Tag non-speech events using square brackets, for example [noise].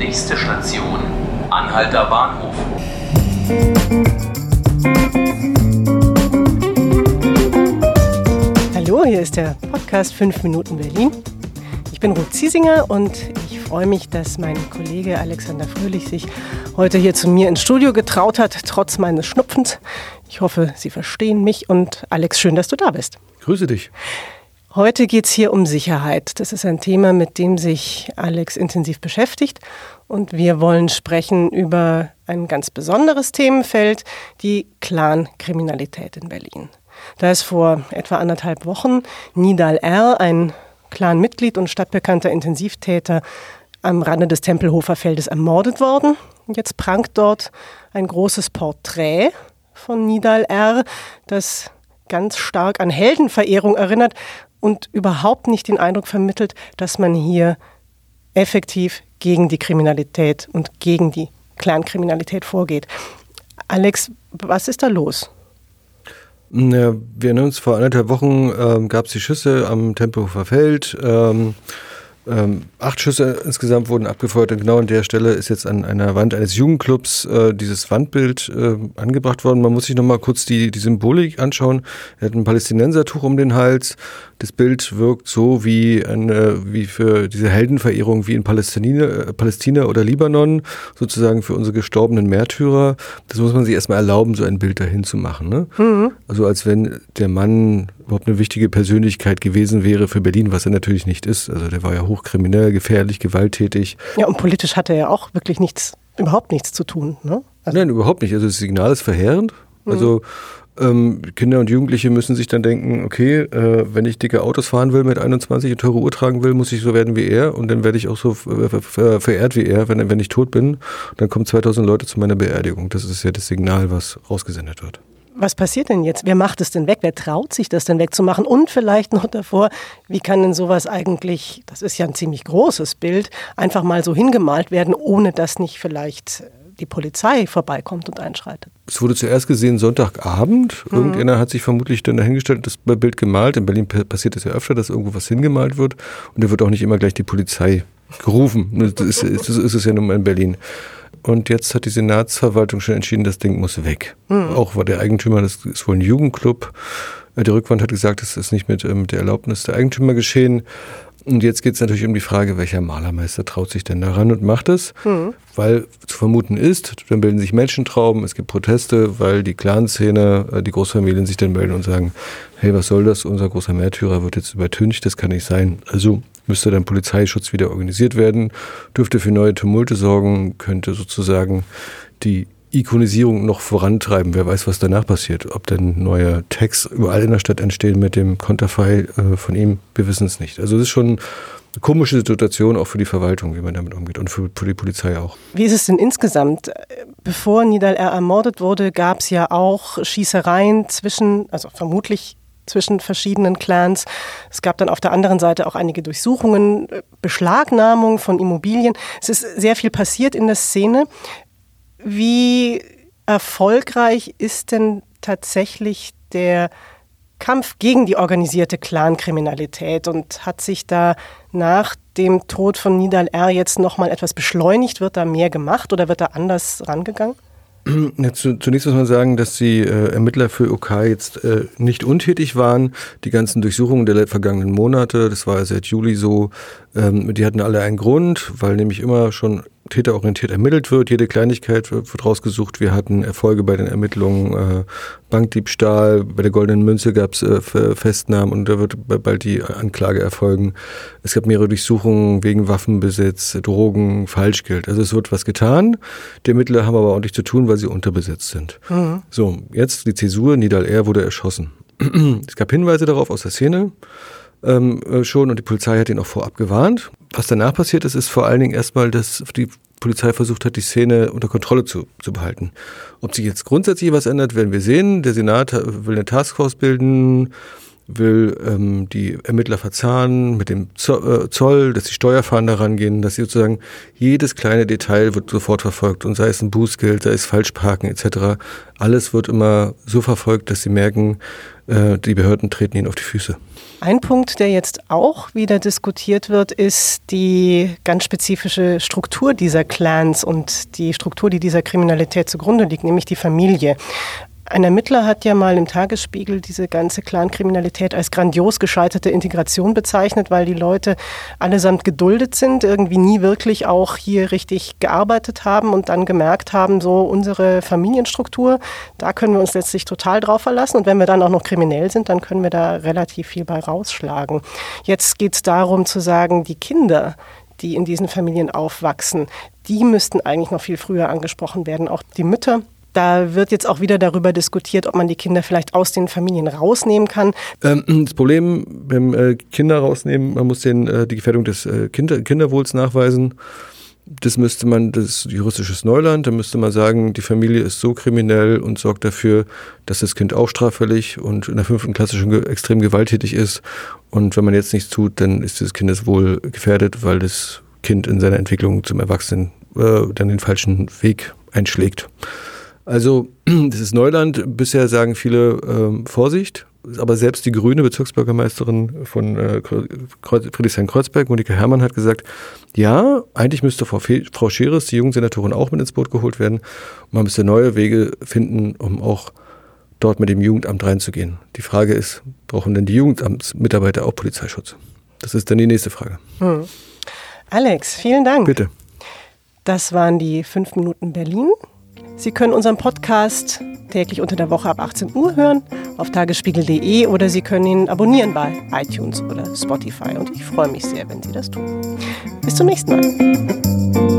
Nächste Station, Anhalter Bahnhof. Hallo, hier ist der Podcast 5 Minuten Berlin. Ich bin Ruth Ziesinger und ich freue mich, dass mein Kollege Alexander Fröhlich sich heute hier zu mir ins Studio getraut hat, trotz meines Schnupfens. Ich hoffe, Sie verstehen mich und Alex, schön, dass du da bist. Grüße dich. Heute geht es hier um Sicherheit. Das ist ein Thema, mit dem sich Alex intensiv beschäftigt. Und wir wollen sprechen über ein ganz besonderes Themenfeld, die Clan-Kriminalität in Berlin. Da ist vor etwa anderthalb Wochen Nidal R., ein Clan-Mitglied und stadtbekannter Intensivtäter, am Rande des Tempelhofer Feldes ermordet worden. Jetzt prangt dort ein großes Porträt von Nidal R., das ganz stark an Heldenverehrung erinnert und überhaupt nicht den Eindruck vermittelt, dass man hier effektiv gegen die Kriminalität und gegen die Clankriminalität vorgeht. Alex, was ist da los? Ja, wir erinnern uns, vor anderthalb Wochen ähm, gab es die Schüsse am Tempelhofer Feld. Ähm, ähm, acht Schüsse insgesamt wurden abgefeuert und genau an der Stelle ist jetzt an einer Wand eines Jugendclubs äh, dieses Wandbild äh, angebracht worden. Man muss sich nochmal kurz die, die Symbolik anschauen. Er hat ein Palästinensertuch um den Hals. Das Bild wirkt so wie, eine, wie für diese Heldenverehrung wie in Palästina, äh, Palästina oder Libanon, sozusagen für unsere gestorbenen Märtyrer. Das muss man sich erstmal erlauben, so ein Bild dahin zu machen. Ne? Mhm. Also als wenn der Mann überhaupt eine wichtige Persönlichkeit gewesen wäre für Berlin, was er natürlich nicht ist. Also der war ja hochkriminell, gefährlich, gewalttätig. Ja, und politisch hatte er auch wirklich nichts, überhaupt nichts zu tun. Ne? Also Nein, überhaupt nicht. Also das Signal ist verheerend. Mhm. Also ähm, Kinder und Jugendliche müssen sich dann denken, okay, äh, wenn ich dicke Autos fahren will mit 21 und teure Uhr tragen will, muss ich so werden wie er und dann werde ich auch so verehrt wie er, wenn, wenn ich tot bin. dann kommen 2000 Leute zu meiner Beerdigung. Das ist ja das Signal, was rausgesendet wird was passiert denn jetzt? Wer macht es denn weg? Wer traut sich das denn wegzumachen? Und vielleicht noch davor, wie kann denn sowas eigentlich, das ist ja ein ziemlich großes Bild, einfach mal so hingemalt werden, ohne dass nicht vielleicht die Polizei vorbeikommt und einschreitet? Es wurde zuerst gesehen Sonntagabend. Mhm. Irgendeiner hat sich vermutlich dann dahingestellt und das Bild gemalt. In Berlin passiert es ja öfter, dass irgendwo was hingemalt wird. Und da wird auch nicht immer gleich die Polizei gerufen. Das ist, das ist es ja nun mal in Berlin. Und jetzt hat die Senatsverwaltung schon entschieden, das Ding muss weg. Mhm. Auch war der Eigentümer, das ist wohl ein Jugendclub. Äh, der Rückwand hat gesagt, das ist nicht mit, ähm, der Erlaubnis der Eigentümer geschehen. Und jetzt geht es natürlich um die Frage, welcher Malermeister traut sich denn daran und macht es? Mhm. Weil zu vermuten ist, dann bilden sich Menschentrauben, es gibt Proteste, weil die Clanszene, äh, die Großfamilien sich dann melden und sagen, hey, was soll das? Unser großer Märtyrer wird jetzt übertüncht, das kann nicht sein. Also müsste dann Polizeischutz wieder organisiert werden, dürfte für neue Tumulte sorgen, könnte sozusagen die Ikonisierung noch vorantreiben. Wer weiß, was danach passiert. Ob denn neue Tags überall in der Stadt entstehen mit dem Konterfei äh, von ihm, wir wissen es nicht. Also es ist schon eine komische Situation auch für die Verwaltung, wie man damit umgeht und für, die Polizei auch. Wie ist es denn insgesamt? Bevor Nidal R. ermordet wurde, gab es ja auch Schießereien zwischen, also vermutlich zwischen verschiedenen Clans. Es gab dann auf der anderen Seite auch einige Durchsuchungen, Beschlagnahmung von Immobilien. Es ist sehr viel passiert in der Szene. Wie erfolgreich ist denn tatsächlich der Kampf gegen die organisierte Clankriminalität und hat sich da nach dem Tod von Nidal R. jetzt nochmal etwas beschleunigt? Wird da mehr gemacht oder wird da anders rangegangen? Ja, zunächst muss man sagen, dass die äh, Ermittler für OK jetzt äh, nicht untätig waren. Die ganzen Durchsuchungen der vergangenen Monate, das war seit Juli so, ähm, die hatten alle einen Grund, weil nämlich immer schon täterorientiert ermittelt wird. Jede Kleinigkeit wird, rausgesucht. Wir hatten Erfolge bei den Ermittlungen, äh, Bankdiebstahl, bei der Goldenen Münze gab es äh, Festnahmen und da wird bald die Anklage erfolgen. Es gab mehrere Durchsuchungen wegen Waffenbesitz, Drogen, Falschgeld. Also es wird was getan. Die Ermittler haben aber ordentlich zu tun, weil sie unterbesetzt sind. Mhm. So, jetzt die Zäsur, Nidal R. wurde erschossen. [clears throat] es gab Hinweise darauf aus der Szene ähm, äh, schon und die Polizei hat ihn auch vorab gewarnt. Was danach passiert ist, ist vor allen Dingen erstmal, dass die Polizei versucht hat, die Szene unter Kontrolle zu, zu behalten. Ob sich jetzt grundsätzlich was ändert, werden wir sehen. Der Senat will eine Taskforce bilden. Will ähm, die Ermittler verzahnen mit dem äh, Zoll, dass die Steuerfahnder rangehen, dass sie sozusagen jedes kleine Detail wird sofort verfolgt und sei es ein Bußgeld, sei es Falschparken etc. Alles wird immer so verfolgt, dass sie merken, äh, die Behörden treten ihnen auf die Füße. Ein Punkt, der jetzt auch wieder diskutiert wird, ist die ganz spezifische Struktur dieser Clans und die Struktur, die dieser Kriminalität zugrunde liegt, nämlich die Familie. Ein Ermittler hat ja mal im Tagesspiegel diese ganze Clankriminalität als grandios gescheiterte Integration bezeichnet, weil die Leute allesamt geduldet sind, irgendwie nie wirklich auch hier richtig gearbeitet haben und dann gemerkt haben, so unsere Familienstruktur, da können wir uns letztlich total drauf verlassen. Und wenn wir dann auch noch kriminell sind, dann können wir da relativ viel bei rausschlagen. Jetzt geht es darum zu sagen, die Kinder, die in diesen Familien aufwachsen, die müssten eigentlich noch viel früher angesprochen werden. Auch die Mütter da wird jetzt auch wieder darüber diskutiert, ob man die Kinder vielleicht aus den Familien rausnehmen kann. Ähm, das Problem beim äh, Kinder rausnehmen, man muss den, äh, die Gefährdung des äh, Kinder, Kinderwohls nachweisen. Das müsste man, das ist juristisches Neuland, da müsste man sagen, die Familie ist so kriminell und sorgt dafür, dass das Kind auch straffällig und in der fünften Klasse schon extrem gewalttätig ist. Und wenn man jetzt nichts tut, dann ist das Kindeswohl gefährdet, weil das Kind in seiner Entwicklung zum Erwachsenen äh, dann den falschen Weg einschlägt. Also [clears throat] das ist Neuland. Bisher sagen viele ähm, Vorsicht. Aber selbst die grüne Bezirksbürgermeisterin von äh, Friedrichshain-Kreuzberg, Monika Herrmann, hat gesagt, ja, eigentlich müsste Frau, Fe Frau Scheres, die Jugendsenatorin, auch mit ins Boot geholt werden. Und man müsste neue Wege finden, um auch dort mit dem Jugendamt reinzugehen. Die Frage ist, brauchen denn die Jugendamtsmitarbeiter auch Polizeischutz? Das ist dann die nächste Frage. Hm. Alex, vielen Dank. Bitte. Das waren die fünf Minuten Berlin. Sie können unseren Podcast täglich unter der Woche ab 18 Uhr hören auf tagesspiegel.de oder Sie können ihn abonnieren bei iTunes oder Spotify. Und ich freue mich sehr, wenn Sie das tun. Bis zum nächsten Mal.